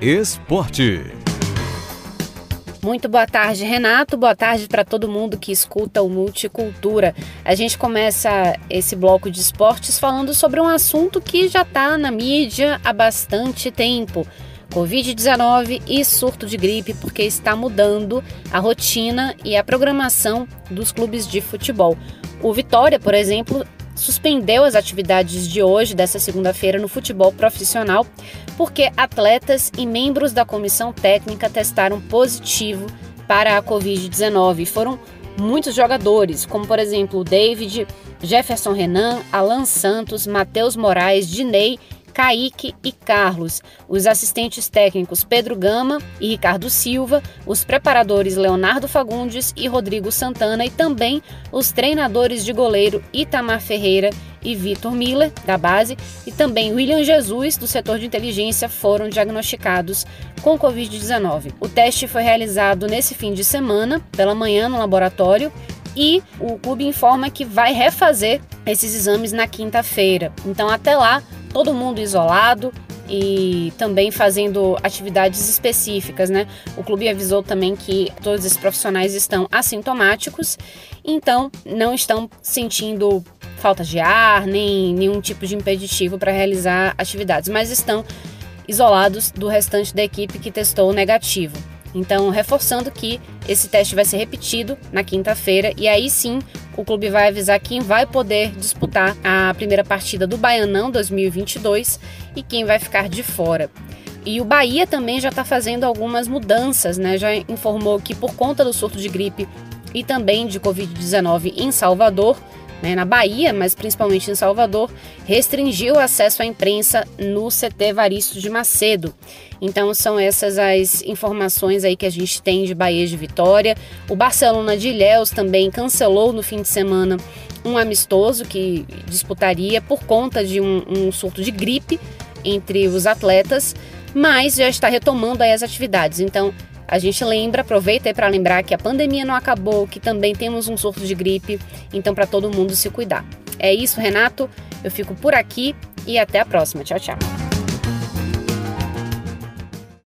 Esporte. Muito boa tarde, Renato. Boa tarde para todo mundo que escuta o Multicultura. A gente começa esse bloco de esportes falando sobre um assunto que já está na mídia há bastante tempo. Covid-19 e surto de gripe, porque está mudando a rotina e a programação dos clubes de futebol. O Vitória, por exemplo, suspendeu as atividades de hoje, dessa segunda-feira, no futebol profissional, porque atletas e membros da comissão técnica testaram positivo para a Covid-19. Foram muitos jogadores, como por exemplo o David, Jefferson Renan, Alan Santos, Matheus Moraes, Dinei Kaique e Carlos, os assistentes técnicos Pedro Gama e Ricardo Silva, os preparadores Leonardo Fagundes e Rodrigo Santana e também os treinadores de goleiro Itamar Ferreira e Vitor Miller, da base, e também William Jesus, do setor de inteligência, foram diagnosticados com Covid-19. O teste foi realizado nesse fim de semana, pela manhã, no laboratório, e o clube informa que vai refazer esses exames na quinta-feira. Então, até lá, todo mundo isolado e também fazendo atividades específicas, né? O clube avisou também que todos esses profissionais estão assintomáticos, então não estão sentindo falta de ar, nem nenhum tipo de impeditivo para realizar atividades, mas estão isolados do restante da equipe que testou negativo. Então, reforçando que esse teste vai ser repetido na quinta-feira e aí sim o clube vai avisar quem vai poder disputar a primeira partida do Baianão 2022 e quem vai ficar de fora. E o Bahia também já está fazendo algumas mudanças, né? Já informou que por conta do surto de gripe e também de Covid-19 em Salvador, né, na Bahia, mas principalmente em Salvador, restringiu o acesso à imprensa no CT Varício de Macedo. Então são essas as informações aí que a gente tem de Bahia de Vitória. O Barcelona de Ilhéus também cancelou no fim de semana um amistoso que disputaria por conta de um, um surto de gripe entre os atletas, mas já está retomando as atividades. Então a gente lembra, aproveita aí para lembrar que a pandemia não acabou, que também temos um surto de gripe, então para todo mundo se cuidar. É isso, Renato. Eu fico por aqui e até a próxima. Tchau, tchau.